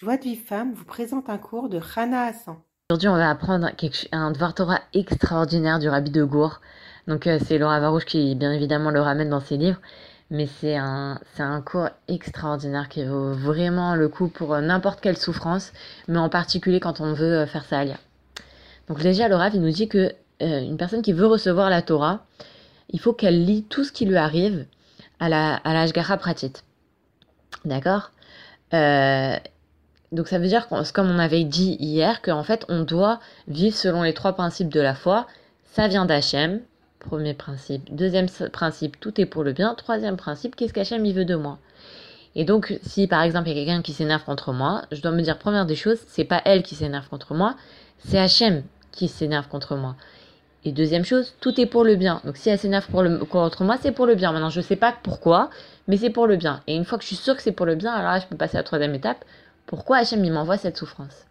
Joie de vie femme vous présente un cours de Hana Hassan. Aujourd'hui, on va apprendre un devoir Torah extraordinaire du Rabbi de Gour. Donc, euh, c'est Laura Varouche qui, bien évidemment, le ramène dans ses livres. Mais c'est un, c'est un cours extraordinaire qui vaut vraiment le coup pour euh, n'importe quelle souffrance, mais en particulier quand on veut euh, faire ça alia. Donc, déjà, le Rav, il nous dit que une personne qui veut recevoir la Torah, il faut qu'elle lit tout ce qui lui arrive à la, à la Pratit. D'accord? Donc ça veut dire, comme on avait dit hier, qu'en fait on doit vivre selon les trois principes de la foi. Ça vient d'Hachem, premier principe. Deuxième principe, tout est pour le bien. Troisième principe, qu'est-ce qu'Hachem il veut de moi? Et donc si par exemple il y a quelqu'un qui s'énerve contre moi, je dois me dire première des choses, c'est pas elle qui s'énerve contre moi, c'est Hachem qui s'énerve contre moi. Et deuxième chose, tout est pour le bien. Donc si elle s'énerve contre moi, c'est pour le bien. Maintenant, je ne sais pas pourquoi, mais c'est pour le bien. Et une fois que je suis sûre que c'est pour le bien, alors là, je peux passer à la troisième étape. Pourquoi Hachem il m'envoie cette souffrance?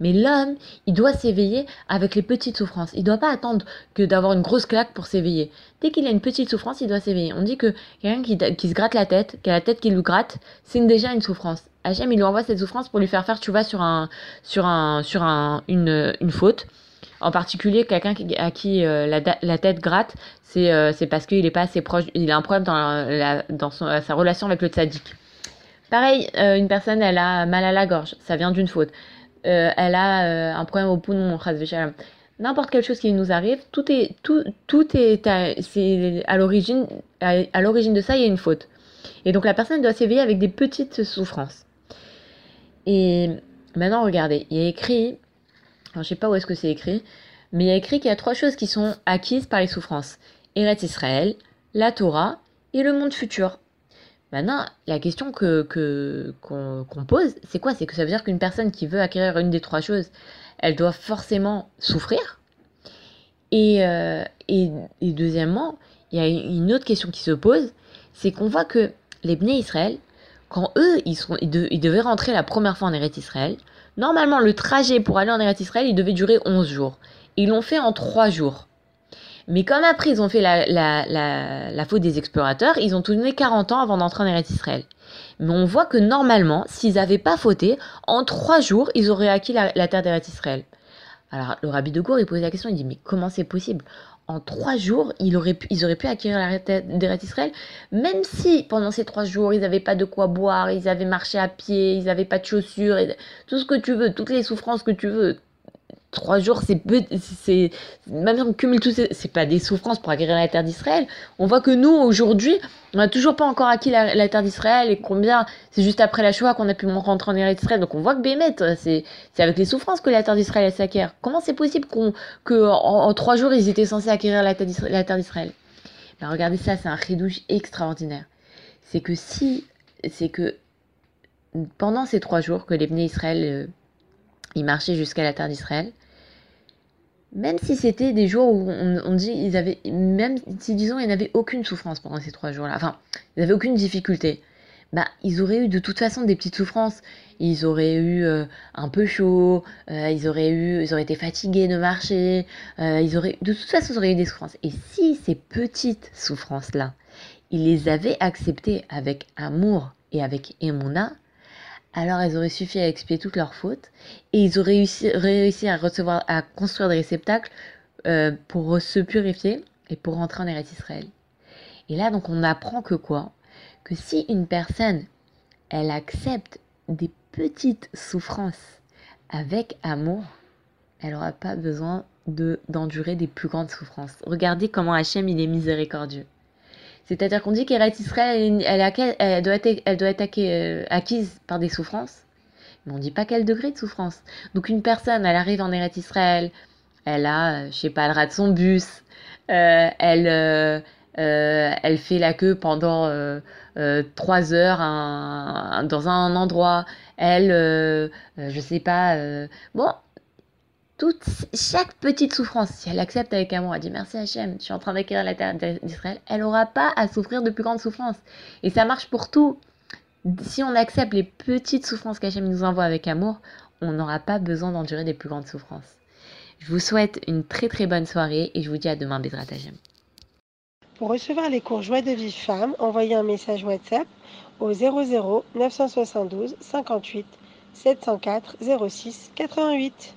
Mais l'homme, il doit s'éveiller avec les petites souffrances. Il ne doit pas attendre que d'avoir une grosse claque pour s'éveiller. Dès qu'il a une petite souffrance, il doit s'éveiller. On dit que quelqu'un qui, se gratte la tête, qui a la tête qui lui gratte, c'est déjà une souffrance. Hachem, il lui envoie cette souffrance pour lui faire faire, tu vois, sur un, sur un, sur un, une, une faute. En particulier, quelqu'un à qui euh, la, tête gratte, euh, c'est parce qu'il est pas assez proche, il a un problème dans, dans sa relation avec le tzaddik. Pareil, euh, une personne, elle a mal à la gorge, ça vient d'une faute. Euh, elle a euh, un problème au poumon, n'importe quelle chose qui nous arrive, tout est, à, l'origine, de ça, il y a une faute. Et donc la personne doit s'éveiller avec des petites souffrances. Et maintenant, regardez, il y a écrit, je je sais pas où est-ce que c'est écrit, mais il y a écrit qu'il y a trois choses qui sont acquises par les souffrances. Eretz Israël, la Torah et le monde futur. Maintenant, la question que qu'on pose, c'est quoi? C'est que ça veut dire qu'une personne qui veut acquérir une des trois choses, elle doit forcément souffrir? Et, euh, et, deuxièmement, il y a une autre question qui se pose, c'est qu'on voit que les Bnei Israël, quand eux, ils, sont, ils, devaient rentrer la première fois en Eretz Israël, normalement, le trajet pour aller en Eretz Israël, il devait durer 11 jours. Ils l'ont fait en 3 jours. Mais comme après ils ont fait la, faute des explorateurs, ils ont tourné 40 ans avant d'entrer en Eretz Israël. Mais on voit que normalement, s'ils n'avaient pas fauté, en trois jours, ils auraient acquis la, terre d'Eretz Israël. Alors le rabbi de Gour, il pose la question, il dit, mais comment c'est possible? En trois jours, ils auraient pu, ils auraient pu acquérir la terre d'Eretz Israël, même si pendant ces trois jours, ils n'avaient pas de quoi boire, ils avaient marché à pied, ils n'avaient pas de chaussures, et tout ce que tu veux, toutes les souffrances que tu veux, trois jours, c'est c'est même si on cumule tout, c'est pas des souffrances pour acquérir la terre d'Israël. On voit que nous aujourd'hui, on n'a toujours pas encore acquis la, terre d'Israël et combien c'est juste après la Shoah qu'on a pu rentrer en Eretz d'Israël. Donc on voit que Bémet, c'est c'est avec les souffrances que la terre d'Israël s'acquiert. Comment c'est possible qu'on que en, trois jours ils étaient censés acquérir la terre d'Israël ben, regardez ça, c'est un ridouche extraordinaire. C'est que si c'est que pendant ces trois jours que les Israël euh, ils marchaient jusqu'à la terre d'Israël, même si c'était des jours où on, dit ils avaient même si disons ils n'avaient aucune souffrance pendant ces trois jours-là, enfin ils n'avaient aucune difficulté, bah ils auraient eu de toute façon des petites souffrances. Ils auraient eu euh, un peu chaud, euh, ils auraient eu, ils auraient été fatigués de marcher, euh, ils auraient de toute façon ils auraient eu des souffrances. Et si ces petites souffrances-là, ils les avaient acceptées avec amour et avec émona, alors elles auraient suffi à expier toutes leurs fautes et ils auraient réussi, à recevoir, à construire des réceptacles euh, pour se purifier et pour rentrer en Eretz Israël. Et là, donc, on apprend que quoi? Que si une personne, elle accepte des petites souffrances avec amour, elle n'aura pas besoin de d'endurer des plus grandes souffrances. Regardez comment Hachem, il est miséricordieux. C'est-à-dire qu'on dit qu'Eretz Israël, elle, doit être, euh, acquise par des souffrances, mais on ne dit pas quel degré de souffrance. Donc une personne, elle arrive en Eretz Israël, elle a, euh, je sais pas, elle rate son bus, euh, elle, elle fait la queue pendant trois heures dans un endroit, elle, je sais pas, bon, toute, chaque petite souffrance, si elle accepte avec amour, elle dit merci Hachem, je suis en train d'acquérir la terre d'Israël, elle n'aura pas à souffrir de plus grandes souffrances. Et ça marche pour tout. Si on accepte les petites souffrances qu'Hachem nous envoie avec amour, on n'aura pas besoin d'endurer des plus grandes souffrances. Je vous souhaite une très très bonne soirée et je vous dis à demain, Bédrat Hachem. Pour recevoir les cours Joie de vie femme, envoyez un message WhatsApp au 00 972 58 704 06 88.